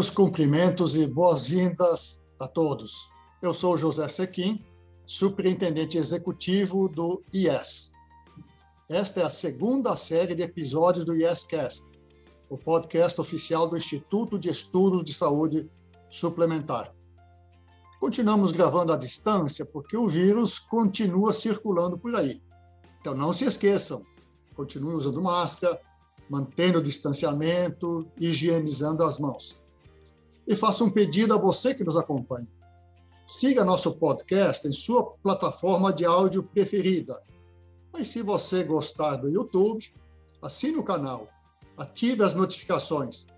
Meus cumprimentos e boas-vindas a todos. Eu sou José Sequim, superintendente executivo do IES. Esta é a segunda série de episódios do IEScast, o podcast oficial do Instituto de Estudos de Saúde Suplementar. Continuamos gravando à distância porque o vírus continua circulando por aí. Então não se esqueçam, continue usando máscara, mantendo o distanciamento, higienizando as mãos e faço um pedido a você que nos acompanha. Siga nosso podcast em sua plataforma de áudio preferida. Mas se você gostar do YouTube, assine o canal, ative as notificações,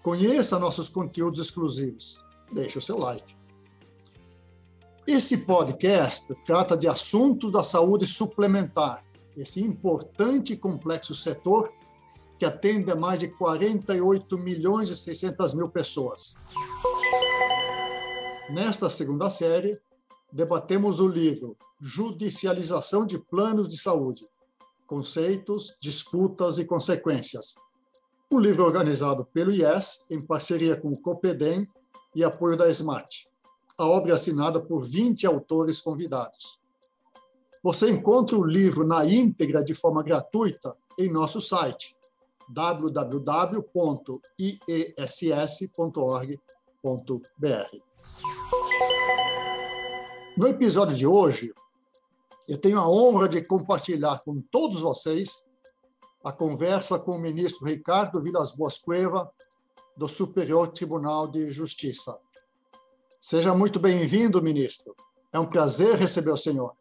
conheça nossos conteúdos exclusivos, deixe o seu like. Esse podcast trata de assuntos da saúde suplementar, esse importante e complexo setor que atende a mais de 48 milhões e 600 mil pessoas. Nesta segunda série, debatemos o livro Judicialização de Planos de Saúde: Conceitos, Disputas e Consequências. Um livro organizado pelo IES, em parceria com o COPEDEM e apoio da SMAT. A obra é assinada por 20 autores convidados. Você encontra o livro na íntegra de forma gratuita em nosso site www.iess.org.br. No episódio de hoje, eu tenho a honra de compartilhar com todos vocês a conversa com o ministro Ricardo Vilas Boas Cueva, do Superior Tribunal de Justiça. Seja muito bem-vindo, ministro. É um prazer receber o senhor.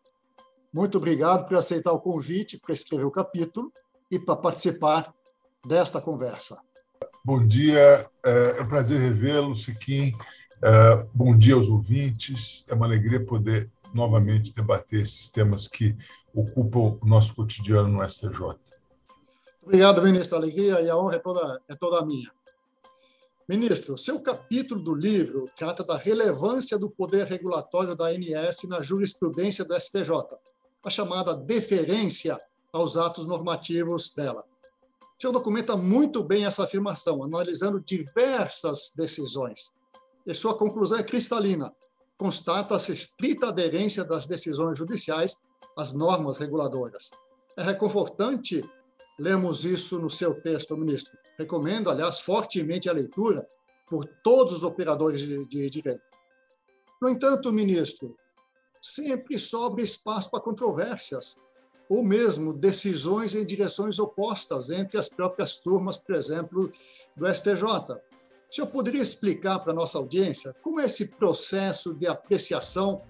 Muito obrigado por aceitar o convite para escrever o capítulo e para participar desta conversa. Bom dia, é, é um prazer revê-lo, Siquim. É, bom dia aos ouvintes. É uma alegria poder novamente debater esses temas que ocupam o nosso cotidiano no STJ. Obrigado, ministro. A alegria e a honra é toda, é toda minha. Ministro, seu capítulo do livro trata da relevância do poder regulatório da ANS na jurisprudência do STJ, a chamada deferência aos atos normativos dela. Senhor documenta muito bem essa afirmação, analisando diversas decisões. E sua conclusão é cristalina. Constata-se estrita aderência das decisões judiciais às normas reguladoras. É reconfortante lermos isso no seu texto, ministro. Recomendo, aliás, fortemente a leitura por todos os operadores de, de direito. No entanto, ministro, sempre sobra espaço para controvérsias ou mesmo decisões em direções opostas entre as próprias turmas, por exemplo, do STJ. O senhor poderia explicar para a nossa audiência como é esse processo de apreciação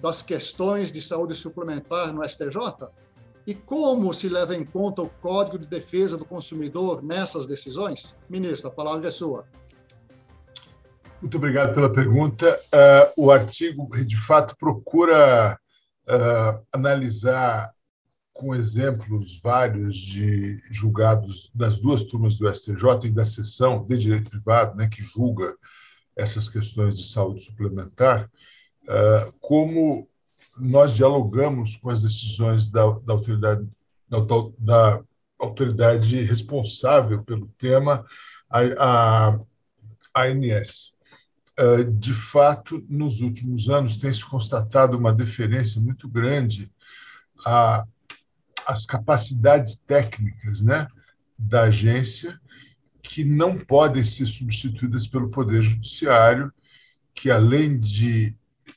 das questões de saúde suplementar no STJ? E como se leva em conta o Código de Defesa do Consumidor nessas decisões? Ministro, a palavra é sua. Muito obrigado pela pergunta. Uh, o artigo, de fato, procura uh, analisar com exemplos vários de julgados das duas turmas do STJ e da seção de direito privado, né, que julga essas questões de saúde suplementar, uh, como nós dialogamos com as decisões da, da autoridade da, da, autoridade responsável pelo tema, a, a, ANS. Uh, de fato, nos últimos anos tem se constatado uma deferência muito grande a, as capacidades técnicas né, da agência que não podem ser substituídas pelo Poder Judiciário, que, além de,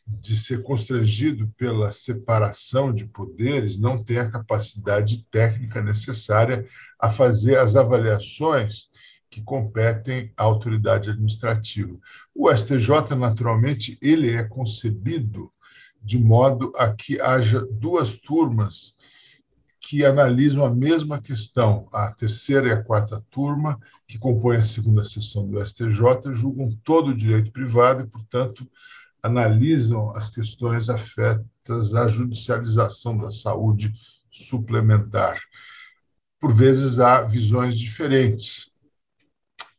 de ser constrangido pela separação de poderes, não tem a capacidade técnica necessária a fazer as avaliações que competem à autoridade administrativa. O STJ, naturalmente, ele é concebido de modo a que haja duas turmas que analisam a mesma questão. A terceira e a quarta turma, que compõem a segunda sessão do STJ, julgam todo o direito privado e, portanto, analisam as questões afetas à judicialização da saúde suplementar. Por vezes há visões diferentes.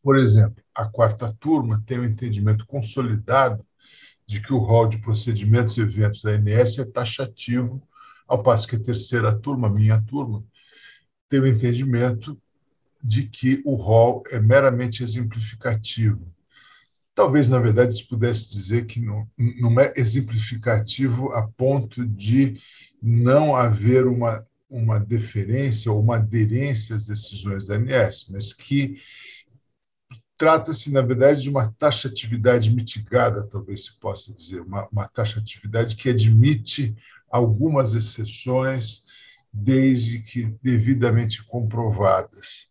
Por exemplo, a quarta turma tem o um entendimento consolidado de que o rol de procedimentos e eventos da ANS é taxativo ao passo que a terceira turma, minha turma, tem o entendimento de que o rol é meramente exemplificativo. Talvez, na verdade, se pudesse dizer que não, não é exemplificativo a ponto de não haver uma, uma deferência ou uma aderência às decisões da ANS, mas que trata-se, na verdade, de uma taxatividade mitigada, talvez se possa dizer, uma, uma taxatividade que admite algumas exceções, desde que devidamente comprovadas.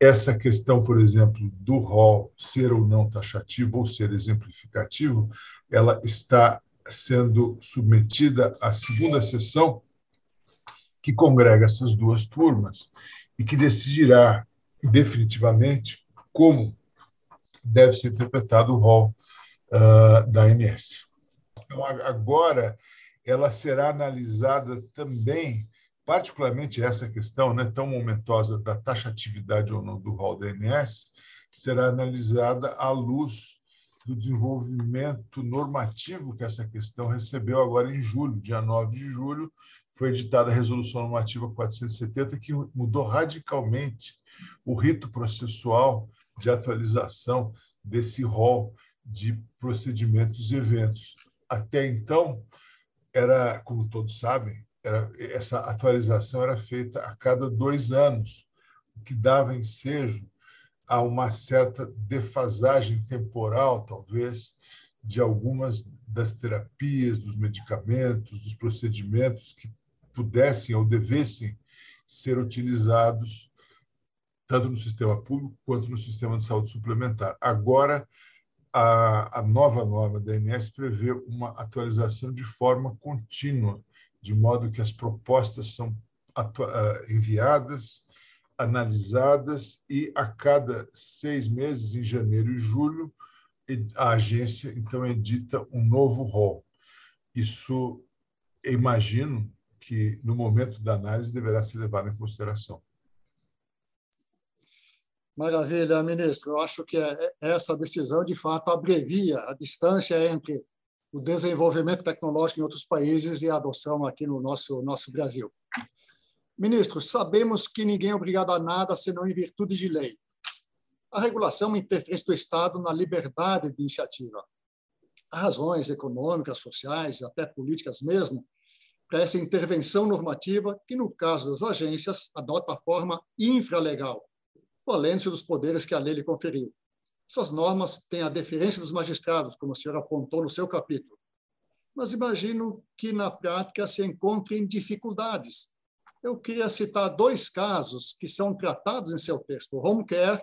Essa questão, por exemplo, do rol ser ou não taxativo ou ser exemplificativo, ela está sendo submetida à segunda sessão, que congrega essas duas turmas e que decidirá definitivamente como deve ser interpretado o rol uh, da ANS. Então, agora, ela será analisada também, particularmente essa questão né, tão momentosa da taxatividade ou não do rol da ANS, será analisada à luz do desenvolvimento normativo que essa questão recebeu agora em julho, dia 9 de julho, foi editada a Resolução Normativa 470, que mudou radicalmente o rito processual de atualização desse rol de procedimentos e eventos. Até então, era, como todos sabem, era, essa atualização era feita a cada dois anos, o que dava ensejo a uma certa defasagem temporal, talvez, de algumas das terapias, dos medicamentos, dos procedimentos que pudessem ou devessem ser utilizados tanto no sistema público quanto no sistema de saúde suplementar. Agora, a, a nova norma da ANS prevê uma atualização de forma contínua, de modo que as propostas são enviadas, analisadas e a cada seis meses, em janeiro e julho, a agência então edita um novo rol. Isso, imagino que no momento da análise deverá ser levado em consideração. Maravilha, ministro. Eu acho que é, é, essa decisão, de fato, abrevia a distância entre o desenvolvimento tecnológico em outros países e a adoção aqui no nosso, nosso Brasil. Ministro, sabemos que ninguém é obrigado a nada senão em virtude de lei. A regulação é uma interferência do Estado na liberdade de iniciativa. Há razões econômicas, sociais, até políticas mesmo, para essa intervenção normativa que, no caso das agências, adota a forma infralegal, valendo-se dos poderes que a lei lhe conferiu. Essas normas têm a deferência dos magistrados, como o senhor apontou no seu capítulo. Mas imagino que, na prática, se encontrem dificuldades. Eu queria citar dois casos que são tratados em seu texto: o home care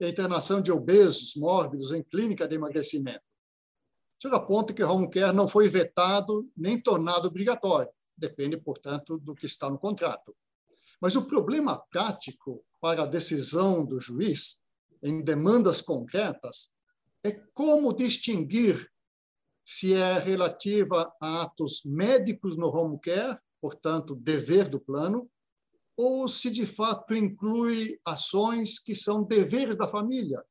e a internação de obesos mórbidos em clínica de emagrecimento. O senhor aponta que o home care não foi vetado nem tornado obrigatório. Depende, portanto, do que está no contrato. Mas o problema prático para a decisão do juiz em demandas concretas é como distinguir se é relativa a atos médicos no home care, portanto, dever do plano, ou se de fato inclui ações que são deveres da família,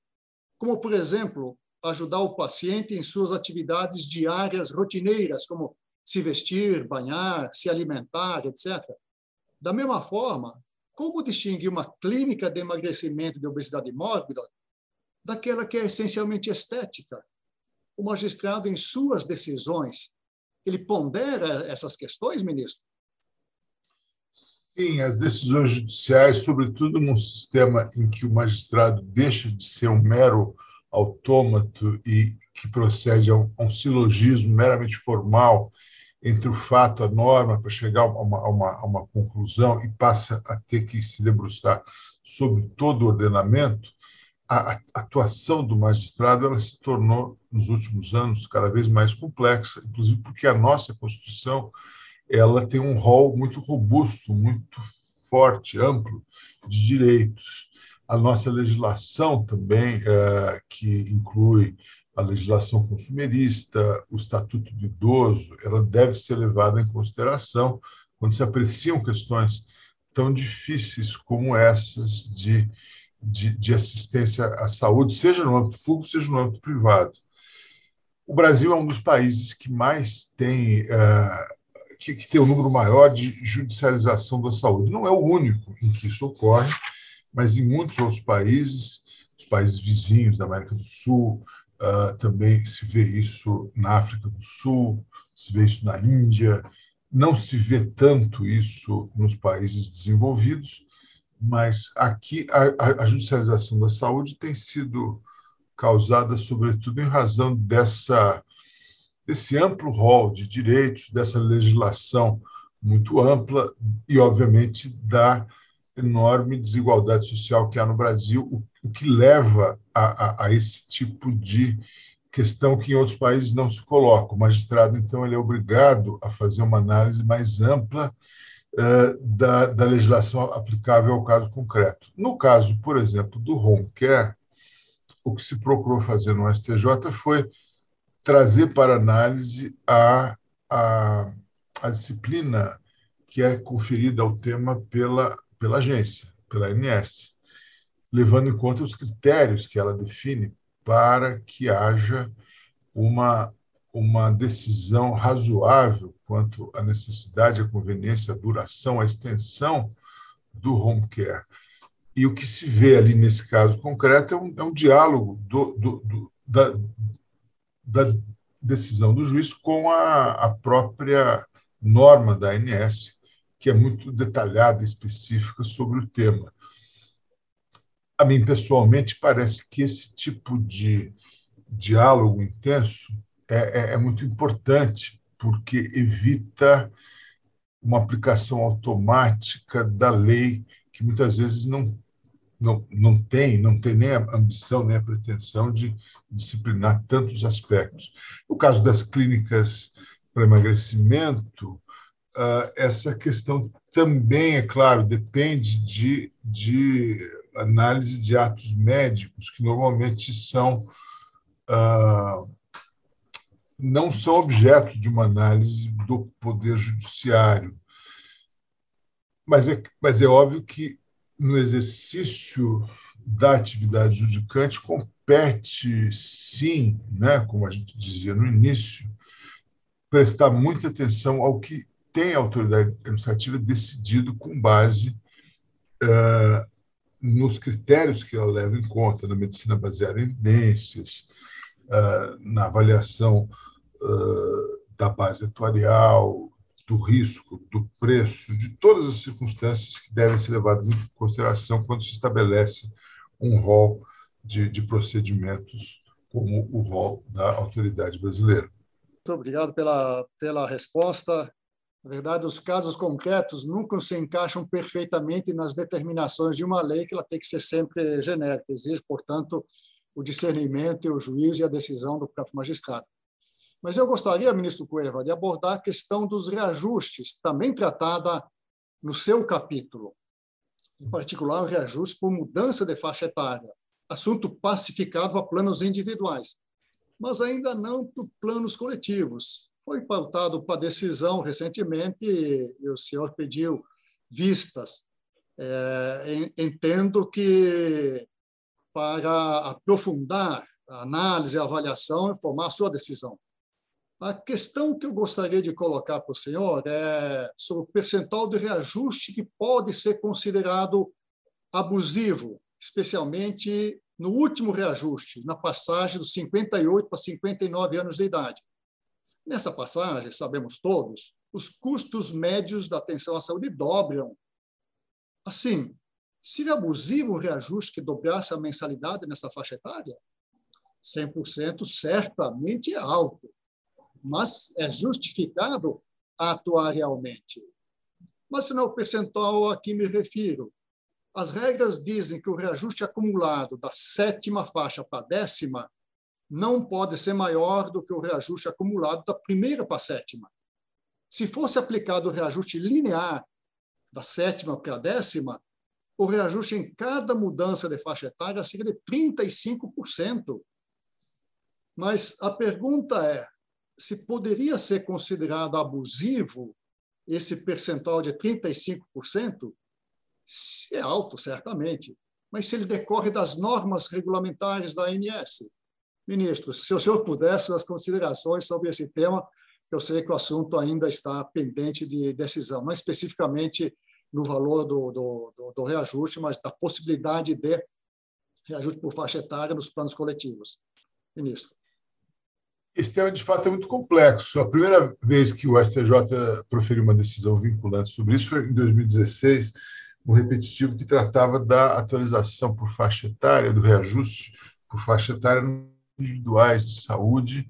como, por exemplo, ajudar o paciente em suas atividades diárias rotineiras, como se vestir, banhar, se alimentar, etc. Da mesma forma, como distinguir uma clínica de emagrecimento de obesidade mórbida daquela que é essencialmente estética? O magistrado, em suas decisões, ele pondera essas questões, ministro? Sim, as decisões judiciais, sobretudo num sistema em que o magistrado deixa de ser um mero autômato e que procede a um, a um silogismo meramente formal entre o fato, a norma, para chegar a uma, a, uma, a uma, conclusão e passa a ter que se debruçar sobre todo o ordenamento, a, atuação do magistrado ela se tornou, nos últimos anos, cada vez mais complexa, inclusive porque a nossa Constituição ela tem um rol muito robusto, muito forte, amplo de direitos. A nossa legislação também, é, que inclui a legislação consumerista, o estatuto do idoso, ela deve ser levada em consideração quando se apreciam questões tão difíceis como essas de, de, de assistência à saúde, seja no âmbito público, seja no âmbito privado. O Brasil é um dos países que mais tem, uh, que, que tem um número maior de judicialização da saúde. Não é o único em que isso ocorre, mas em muitos outros países, os países vizinhos da América do Sul, Uh, também se vê isso na África do Sul, se vê isso na Índia. Não se vê tanto isso nos países desenvolvidos, mas aqui a, a judicialização da saúde tem sido causada, sobretudo, em razão dessa, desse amplo rol de direitos, dessa legislação muito ampla e, obviamente, da enorme desigualdade social que há no Brasil, o, o que leva a, a, a, esse tipo de questão que em outros países não se coloca. O magistrado, então, ele é obrigado a fazer uma análise mais ampla uh, da, da legislação aplicável ao caso concreto. No caso, por exemplo, do home care, o que se procurou fazer no STJ foi trazer para análise a, a, a disciplina que é conferida ao tema pela pela agência, pela ANS, levando em conta os critérios que ela define para que haja uma, uma decisão razoável quanto à necessidade, à conveniência, à duração, à extensão do home care. E o que se vê ali nesse caso concreto é um, é um diálogo do, do, do, da, da decisão do juiz com a, a própria norma da ANS, que é muito detalhada e específica sobre o tema. A mim, pessoalmente, parece que esse tipo de diálogo intenso é, é, é muito importante, porque evita uma aplicação automática da lei que muitas vezes não, não, não tem, não tem nem a ambição, nem a pretensão de disciplinar tantos aspectos. No caso das clínicas para emagrecimento, uh, essa questão também, é claro, depende de, de análise de atos médicos, que normalmente são uh, não são objeto de uma análise do Poder Judiciário. Mas é, mas é óbvio que, no exercício da atividade judicante, compete, sim, né, como a gente dizia no início, prestar muita atenção ao que tem a autoridade administrativa decidido com base uh, nos critérios que ela leva em conta, na medicina baseada em evidências, uh, na avaliação uh, da base atuarial, do risco, do preço, de todas as circunstâncias que devem ser levadas em consideração quando se estabelece um rol de, de procedimentos como o rol da autoridade brasileira. Muito obrigado pela, pela resposta. Na verdade, os casos concretos nunca se encaixam perfeitamente nas determinações de uma lei, que ela tem que ser sempre genérica. Exige, portanto, o discernimento o juízo e a decisão do próprio magistrado. Mas eu gostaria, ministro Cueva, de abordar a questão dos reajustes, também tratada no seu capítulo, em particular o reajuste por mudança de faixa etária, assunto pacificado a planos individuais, mas ainda não para planos coletivos foi pautado para decisão recentemente e o senhor pediu vistas. É, entendo que para aprofundar a análise a avaliação e formar a sua decisão. A questão que eu gostaria de colocar para o senhor é sobre o percentual de reajuste que pode ser considerado abusivo, especialmente no último reajuste, na passagem dos 58 para 59 anos de idade. Nessa passagem, sabemos todos, os custos médios da atenção à saúde dobram. Assim, seria abusivo o reajuste que dobrasse a mensalidade nessa faixa etária? 100% certamente é alto, mas é justificado atuarialmente. Mas se não é o percentual a que me refiro. As regras dizem que o reajuste acumulado da sétima faixa para a décima não pode ser maior do que o reajuste acumulado da primeira para a sétima. Se fosse aplicado o reajuste linear da sétima para a décima, o reajuste em cada mudança de faixa etária seria de 35%. Mas a pergunta é se poderia ser considerado abusivo esse percentual de 35%? É alto, certamente, mas se ele decorre das normas regulamentares da ANS. Ministro, se o senhor pudesse, as considerações sobre esse tema, eu sei que o assunto ainda está pendente de decisão, não especificamente no valor do, do, do, do reajuste, mas da possibilidade de reajuste por faixa etária nos planos coletivos. ministro? Esse tema, de fato, é muito complexo. A primeira vez que o STJ proferiu uma decisão vinculante sobre isso foi em 2016, um repetitivo que tratava da atualização por faixa etária, do reajuste por faixa etária individuais de saúde.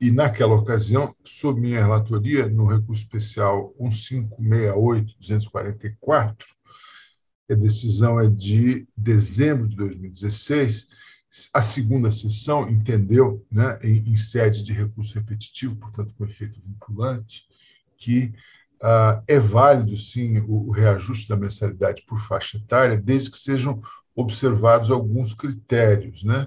E, naquela ocasião, sob minha relatoria, no recurso especial 1568-244, a decisão é de dezembro de 2016, a segunda sessão entendeu, né, em, em sede de recurso repetitivo, portanto, com efeito vinculante, que ah, é válido, sim, o, o reajuste da mensalidade por faixa etária, desde que sejam observados alguns critérios. Né?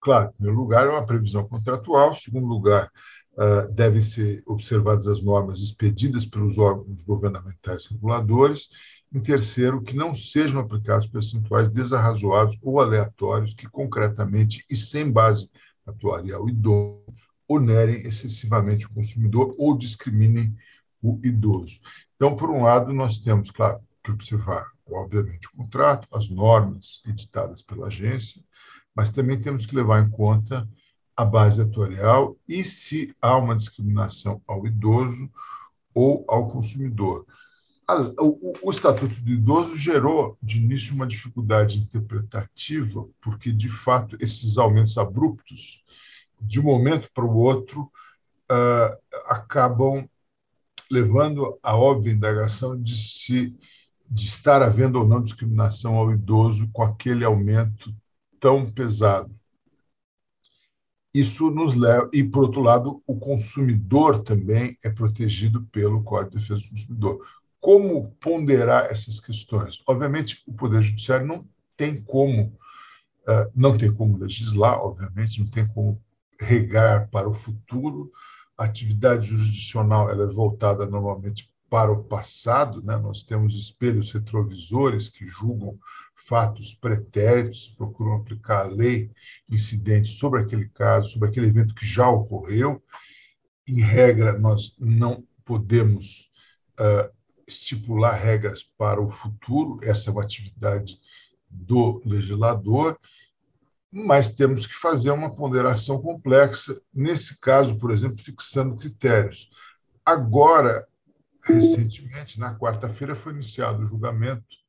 Claro, em primeiro lugar, é uma previsão contratual, em segundo lugar, uh, devem ser observadas as normas expedidas pelos órgãos governamentais reguladores, em terceiro, que não sejam aplicados percentuais desarrazoados ou aleatórios que, concretamente e sem base atuarial idônea, onerem excessivamente o consumidor ou discriminem o idoso. Então, por um lado, nós temos, claro, que observar, obviamente, o contrato, as normas editadas pela agência, mas também temos que levar em conta a base atuarial e se há uma discriminação ao idoso ou ao consumidor. O, Estatuto do Idoso gerou, de início, uma dificuldade interpretativa, porque, de fato, esses aumentos abruptos, de um momento para o outro, uh, acabam levando a óbvia indagação de se de estar havendo ou não discriminação ao idoso com aquele aumento tão pesado. Isso nos leva e por outro lado, o consumidor também é protegido pelo Código de Defesa do Consumidor. Como ponderar essas questões? Obviamente, o Poder Judiciário não tem como eh, não tem como legislar, obviamente, não tem como regar para o futuro, a atividade jurisdicional ela é voltada normalmente para o passado, né? nós temos espelhos retrovisores que julgam fatos pretéritos, procuram aplicar a lei incidente sobre aquele caso, sobre aquele evento que já ocorreu. Em regra, nós não podemos uh, estipular regras para o futuro, essa é uma atividade do legislador, mas temos que fazer uma ponderação complexa, nesse caso, por exemplo, fixando critérios. Agora, recentemente, na quarta-feira, foi iniciado o julgamento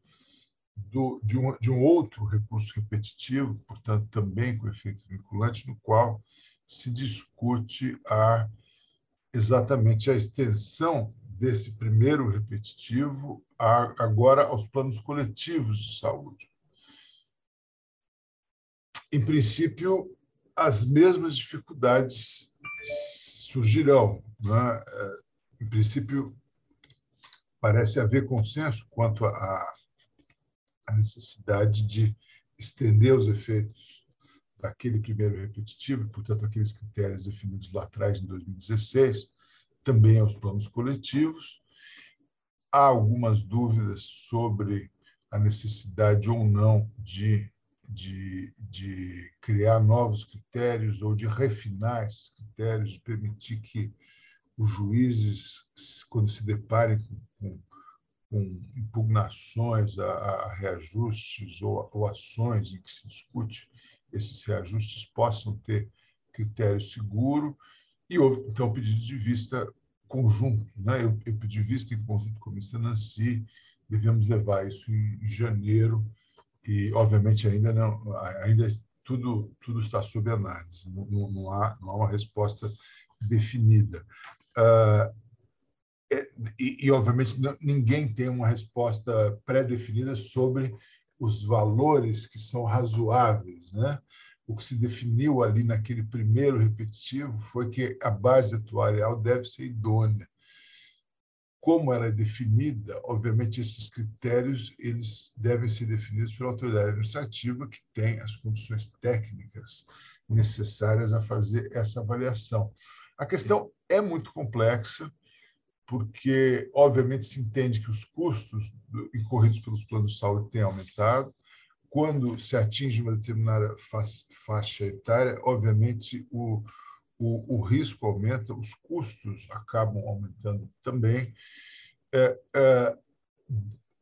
do, de, um, de um outro recurso repetitivo, portanto, também com efeito vinculante, no qual se discute a, exatamente a extensão desse primeiro repetitivo a, agora aos planos coletivos de saúde em princípio, as mesmas dificuldades surgirão. Né? Em princípio, parece haver consenso quanto à necessidade de estender os efeitos daquele primeiro repetitivo, portanto, aqueles critérios definidos lá atrás, em 2016, também aos planos coletivos. Há algumas dúvidas sobre a necessidade ou não de de, de criar novos critérios ou de refinar esses critérios, de permitir que os juízes, quando se deparem com, com impugnações a, a reajustes ou, ou, ações em que se discute esses reajustes, possam ter critério seguro. E houve, então, pedidos de vista conjuntos. Né? Eu, eu pedi vista em conjunto com a ministra Nancy, devemos levar isso em, em janeiro e obviamente ainda não ainda tudo tudo está sob análise não, não há não há uma resposta definida uh, e, obviamente ninguém tem uma resposta pré-definida sobre os valores que são razoáveis né o que se definiu ali naquele primeiro repetitivo foi que a base atuarial deve ser idônea como ela é definida, obviamente esses critérios eles devem ser definidos pela autoridade administrativa que tem as condições técnicas necessárias a fazer essa avaliação. A questão é muito complexa, porque obviamente se entende que os custos incorridos pelos planos de saúde têm aumentado. Quando se atinge uma determinada faixa etária, obviamente o, o, o risco aumenta, os custos acabam aumentando também. É, é,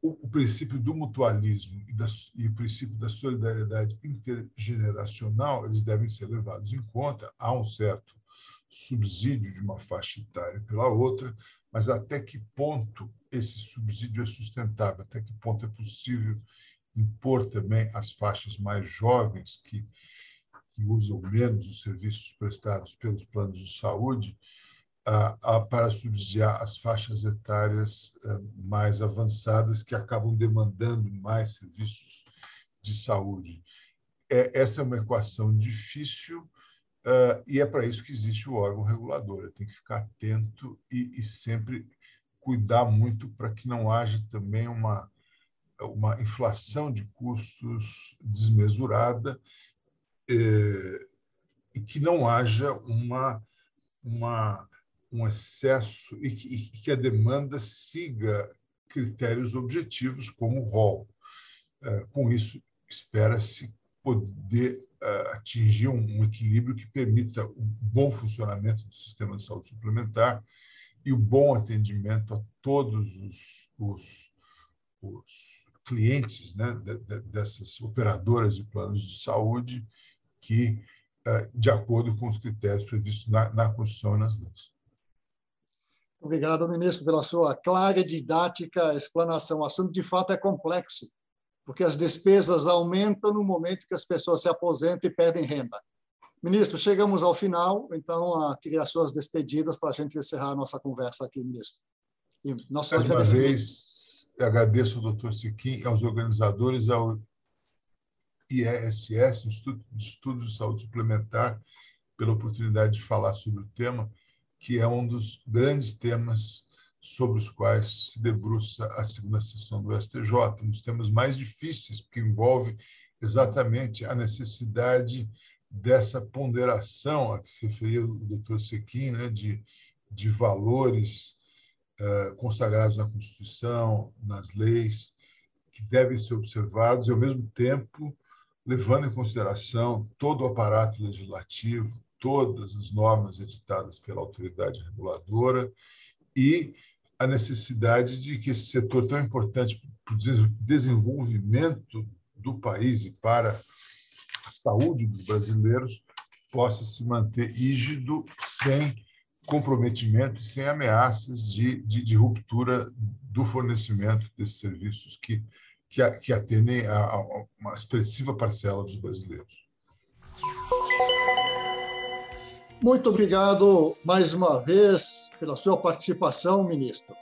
o, o, princípio do mutualismo e, da, e, o princípio da solidariedade intergeneracional eles devem ser levados em conta. Há um certo subsídio de uma faixa etária pela outra, mas até que ponto esse subsídio é sustentável? Até que ponto é possível impor também às faixas mais jovens que, que usam menos os serviços prestados pelos planos de saúde para subsidiar as faixas etárias eh, mais avançadas que acabam demandando mais serviços de saúde. É, essa é uma equação difícil eh, e é para isso que existe o órgão regulador. Tem que ficar atento e, e sempre cuidar muito para que não haja também uma, uma inflação de custos desmesurada eh, e que não haja uma, uma um excesso e que, e que a demanda siga critérios objetivos como o rol. É, com isso, espera-se poder atingir um equilíbrio que permita o bom funcionamento do sistema de saúde suplementar e o bom atendimento a todos os, os, os clientes né, dessas operadoras de planos de saúde que, é, de acordo com os critérios previstos na, na Constituição e nas leis. Obrigado, ministro, pela sua clara e didática explanação. O assunto, de fato, é complexo, porque as despesas aumentam no momento que as pessoas se aposentam e perdem renda. Ministro, chegamos ao final, então, queria as suas despedidas para a gente encerrar a nossa conversa aqui, ministro. E nosso Mais uma vez, agradeço ao doutor Siquim, aos organizadores, ao IESS, Instituto de Estudos de Saúde Suplementar, pela oportunidade de falar sobre o tema que é um dos grandes temas sobre os quais se debruça a segunda sessão do STJ, dos temas mais difíceis, porque envolve exatamente a necessidade dessa ponderação a que se referia o doutor Sequim, né, de, de valores uh, consagrados na Constituição, nas leis, que devem ser observados e, ao mesmo tempo, levando em consideração todo o aparato legislativo, todas as normas editadas pela autoridade reguladora e a necessidade de que esse setor tão importante para o desenvolvimento do país e para a saúde dos brasileiros possa se manter rígido, sem comprometimento e sem ameaças de, de, de, ruptura do fornecimento desses serviços que, que, que atendem a, a uma expressiva parcela dos brasileiros. Muito obrigado mais uma vez pela sua participação, ministro.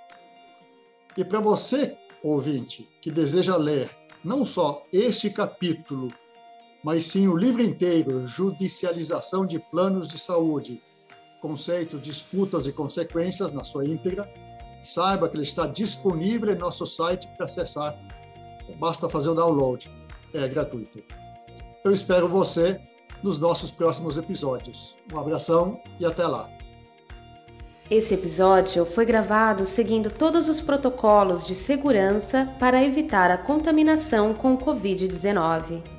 E para você, ouvinte, que deseja ler não só este capítulo, mas sim o livro inteiro, Judicialização de Planos de Saúde, Conceito, Disputas e Consequências, na sua íntegra, saiba que ele está disponível em nosso site para acessar. Basta fazer o download, é gratuito. Eu espero você nos nossos próximos episódios. Um abração e até lá. Esse episódio foi gravado seguindo todos os protocolos de segurança para evitar a contaminação com o Covid-19.